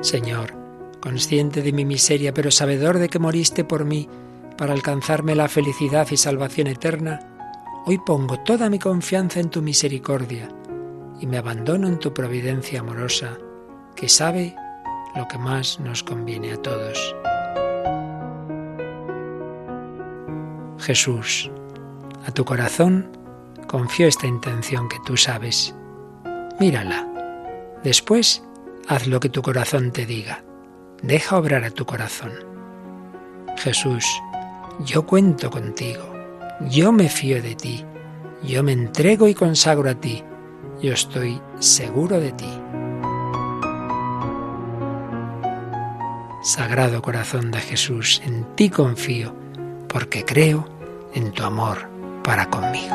Señor, consciente de mi miseria, pero sabedor de que moriste por mí para alcanzarme la felicidad y salvación eterna, hoy pongo toda mi confianza en tu misericordia y me abandono en tu providencia amorosa, que sabe lo que más nos conviene a todos. Jesús, a tu corazón confío esta intención que tú sabes. Mírala. Después, haz lo que tu corazón te diga. Deja obrar a tu corazón. Jesús, yo cuento contigo. Yo me fío de ti. Yo me entrego y consagro a ti. Yo estoy seguro de ti. Sagrado corazón de Jesús, en ti confío, porque creo en tu amor para conmigo.